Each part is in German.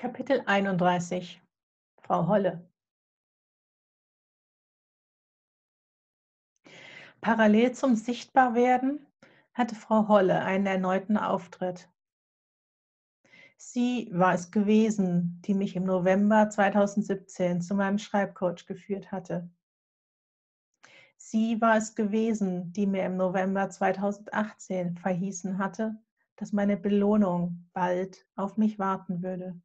Kapitel 31 Frau Holle Parallel zum Sichtbarwerden hatte Frau Holle einen erneuten Auftritt. Sie war es gewesen, die mich im November 2017 zu meinem Schreibcoach geführt hatte. Sie war es gewesen, die mir im November 2018 verhießen hatte, dass meine Belohnung bald auf mich warten würde.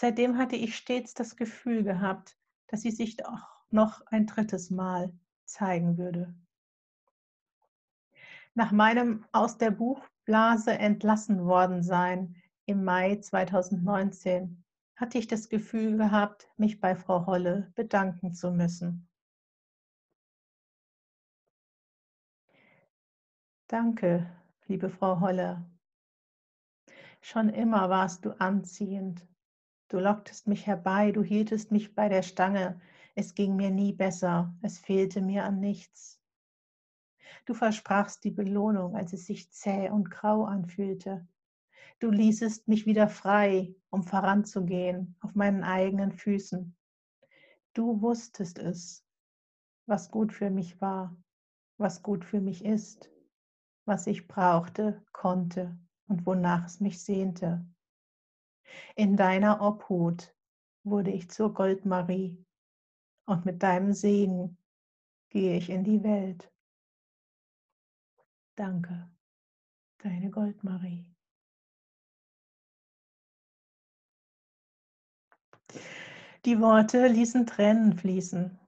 Seitdem hatte ich stets das Gefühl gehabt, dass sie sich auch noch ein drittes Mal zeigen würde. Nach meinem aus der Buchblase entlassen worden sein im Mai 2019 hatte ich das Gefühl gehabt, mich bei Frau Holle bedanken zu müssen. Danke, liebe Frau Holle. Schon immer warst du anziehend Du locktest mich herbei, du hieltest mich bei der Stange. Es ging mir nie besser, es fehlte mir an nichts. Du versprachst die Belohnung, als es sich zäh und grau anfühlte. Du ließest mich wieder frei, um voranzugehen, auf meinen eigenen Füßen. Du wusstest es, was gut für mich war, was gut für mich ist, was ich brauchte, konnte und wonach es mich sehnte. In deiner Obhut wurde ich zur Goldmarie und mit deinem Segen gehe ich in die Welt. Danke, deine Goldmarie. Die Worte ließen Tränen fließen.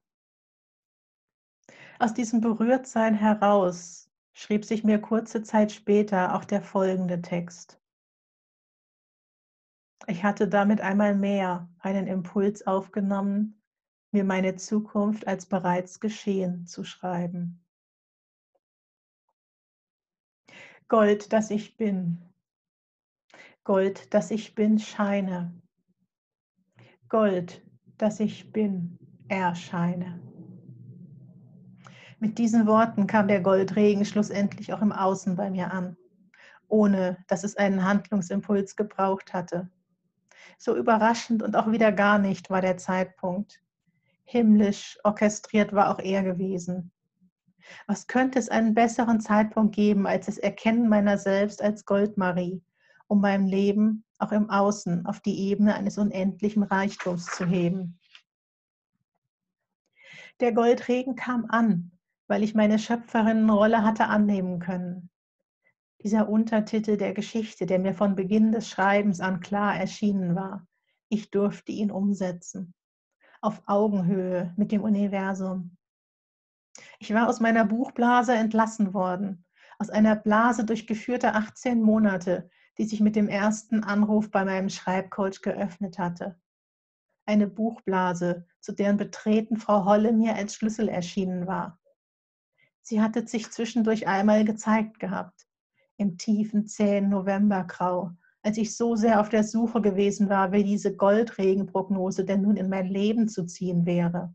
Aus diesem Berührtsein heraus schrieb sich mir kurze Zeit später auch der folgende Text. Ich hatte damit einmal mehr einen Impuls aufgenommen, mir meine Zukunft als bereits geschehen zu schreiben. Gold, das ich bin. Gold, das ich bin, scheine. Gold, das ich bin, erscheine. Mit diesen Worten kam der Goldregen schlussendlich auch im Außen bei mir an, ohne dass es einen Handlungsimpuls gebraucht hatte. So überraschend und auch wieder gar nicht war der Zeitpunkt. Himmlisch orchestriert war auch er gewesen. Was könnte es einen besseren Zeitpunkt geben als das Erkennen meiner selbst als Goldmarie, um mein Leben auch im Außen auf die Ebene eines unendlichen Reichtums zu heben? Der Goldregen kam an, weil ich meine Schöpferinnenrolle hatte annehmen können dieser Untertitel der Geschichte, der mir von Beginn des Schreibens an klar erschienen war. Ich durfte ihn umsetzen, auf Augenhöhe mit dem Universum. Ich war aus meiner Buchblase entlassen worden, aus einer Blase durchgeführter 18 Monate, die sich mit dem ersten Anruf bei meinem Schreibcoach geöffnet hatte. Eine Buchblase, zu deren Betreten Frau Holle mir als Schlüssel erschienen war. Sie hatte sich zwischendurch einmal gezeigt gehabt, im tiefen, zähen Novembergrau, als ich so sehr auf der Suche gewesen war, wie diese Goldregenprognose denn nun in mein Leben zu ziehen wäre.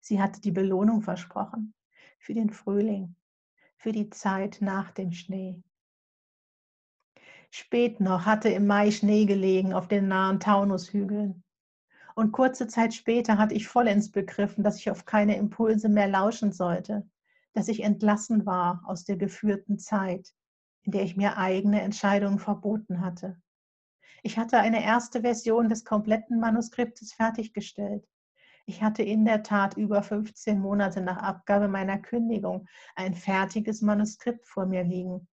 Sie hatte die Belohnung versprochen für den Frühling, für die Zeit nach dem Schnee. Spät noch hatte im Mai Schnee gelegen auf den nahen Taunushügeln. Und kurze Zeit später hatte ich vollends begriffen, dass ich auf keine Impulse mehr lauschen sollte, dass ich entlassen war aus der geführten Zeit, in der ich mir eigene Entscheidungen verboten hatte. Ich hatte eine erste Version des kompletten Manuskriptes fertiggestellt. Ich hatte in der Tat über 15 Monate nach Abgabe meiner Kündigung ein fertiges Manuskript vor mir liegen.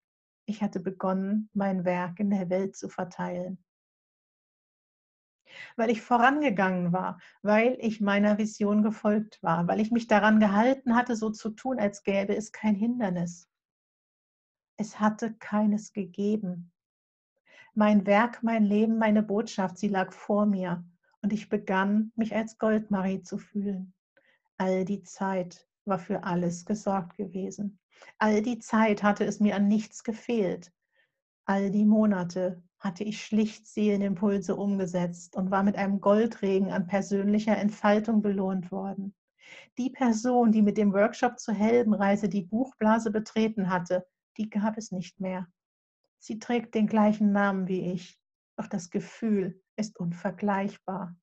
Ich hatte begonnen, mein Werk in der Welt zu verteilen weil ich vorangegangen war, weil ich meiner Vision gefolgt war, weil ich mich daran gehalten hatte, so zu tun, als gäbe es kein Hindernis. Es hatte keines gegeben. Mein Werk, mein Leben, meine Botschaft, sie lag vor mir und ich begann, mich als Goldmarie zu fühlen. All die Zeit war für alles gesorgt gewesen. All die Zeit hatte es mir an nichts gefehlt. All die Monate hatte ich schlicht Seelenimpulse umgesetzt und war mit einem Goldregen an persönlicher Entfaltung belohnt worden. Die Person, die mit dem Workshop zur Heldenreise die Buchblase betreten hatte, die gab es nicht mehr. Sie trägt den gleichen Namen wie ich, Doch das Gefühl ist unvergleichbar.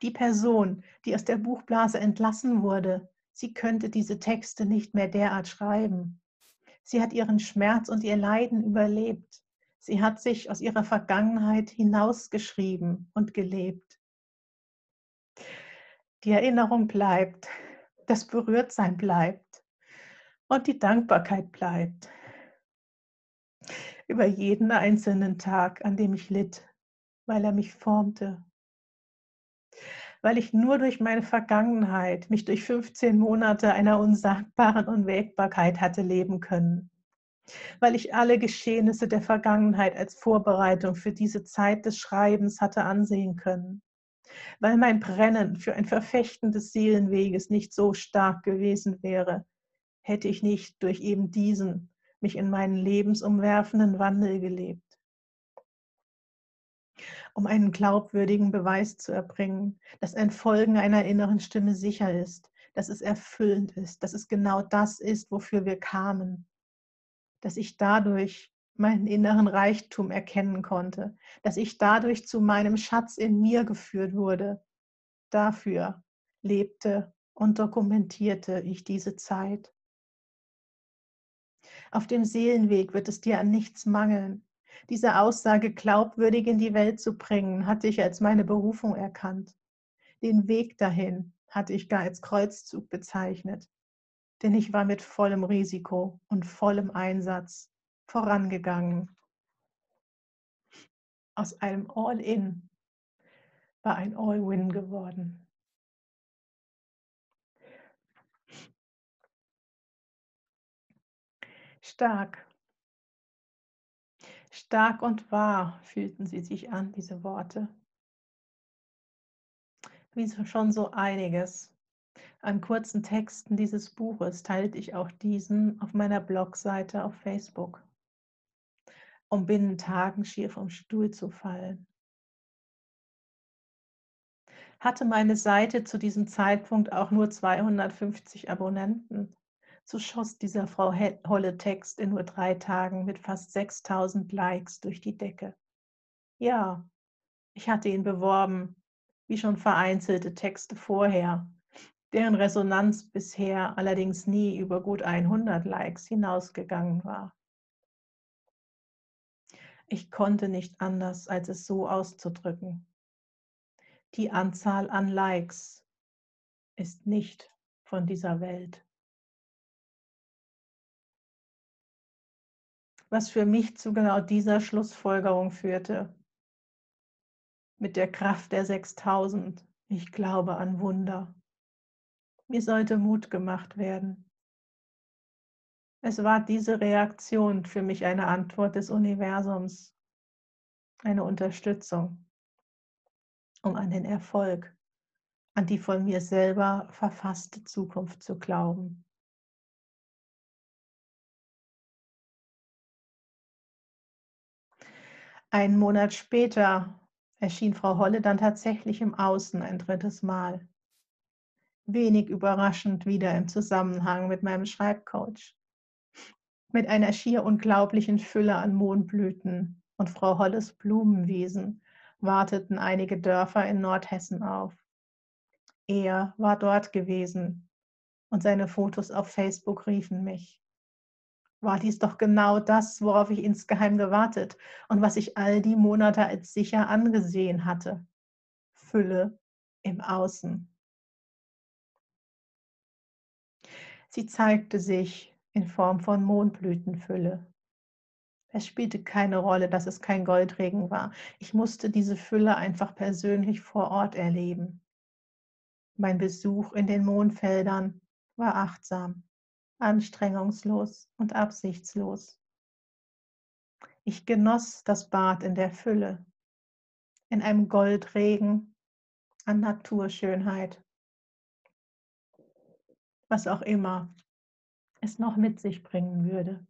Die Person, die aus der Buchblase entlassen wurde, sie könnte diese Texte nicht mehr derart schreiben. Sie hat ihren Schmerz und ihr Leiden überlebt. Sie hat sich aus ihrer Vergangenheit hinausgeschrieben und gelebt. Die Erinnerung bleibt, das Berührtsein bleibt und die Dankbarkeit bleibt. Über jeden einzelnen Tag, an dem ich litt, weil er mich formte. Weil ich nur durch meine Vergangenheit, mich durch 15 Monate einer unsagbaren Unwägbarkeit hatte leben können. Weil ich alle Geschehnisse der Vergangenheit als Vorbereitung für diese Zeit des Schreibens hatte ansehen können weil mein Brennen für ein Verfechten des Seelenweges nicht so stark gewesen wäre, hätte ich nicht durch eben diesen mich in meinen lebensumwerfenden Wandel gelebt. Um einen glaubwürdigen Beweis zu erbringen, dass ein Folgen einer inneren Stimme sicher ist, dass es erfüllend ist, dass es genau das ist, wofür wir kamen, dass ich dadurch meinen inneren Reichtum erkennen konnte, dass ich dadurch zu meinem Schatz in mir geführt wurde. Dafür lebte und dokumentierte ich diese Zeit. Auf dem Seelenweg wird es dir an nichts mangeln. Diese Aussage glaubwürdig in die Welt zu bringen, hatte ich als meine Berufung erkannt. Den Weg dahin hatte ich gar als Kreuzzug bezeichnet, denn ich war mit vollem Risiko und vollem Einsatz vorangegangen. Aus einem All-In war ein All-Win geworden. Stark. Stark und wahr fühlten sie sich an, diese Worte. Wie schon so einiges an kurzen Texten dieses Buches teilte ich auch diesen auf meiner Blogseite auf Facebook um binnen Tagen schier vom Stuhl zu fallen. Hatte meine Seite zu diesem Zeitpunkt auch nur 250 Abonnenten, so schoss dieser Frau Holle Text in nur drei Tagen mit fast 6000 Likes durch die Decke. Ja, ich hatte ihn beworben, wie schon vereinzelte Texte vorher, deren Resonanz bisher allerdings nie über gut 100 Likes hinausgegangen war. Ich konnte nicht anders, als es so auszudrücken. Die Anzahl an Likes ist nicht von dieser Welt. Was für mich zu genau dieser Schlussfolgerung führte. Mit der Kraft der 6000, ich glaube an Wunder. Mir sollte Mut gemacht werden. Es war diese Reaktion für mich eine Antwort des Universums, eine Unterstützung, um an den Erfolg, an die von mir selber verfasste Zukunft zu glauben. Einen Monat später erschien Frau Holle dann tatsächlich im Außen ein drittes Mal. Wenig überraschend wieder im Zusammenhang mit meinem Schreibcoach mit einer schier unglaublichen Fülle an Mohnblüten und Frau Holles Blumenwiesen warteten einige Dörfer in Nordhessen auf. Er war dort gewesen und seine Fotos auf Facebook riefen mich. War dies doch genau das, worauf ich insgeheim gewartet und was ich all die Monate als sicher angesehen hatte? Fülle im Außen. Sie zeigte sich in Form von Mondblütenfülle. Es spielte keine Rolle, dass es kein Goldregen war. Ich musste diese Fülle einfach persönlich vor Ort erleben. Mein Besuch in den Mondfeldern war achtsam, anstrengungslos und absichtslos. Ich genoss das Bad in der Fülle, in einem Goldregen an Naturschönheit. Was auch immer es noch mit sich bringen würde.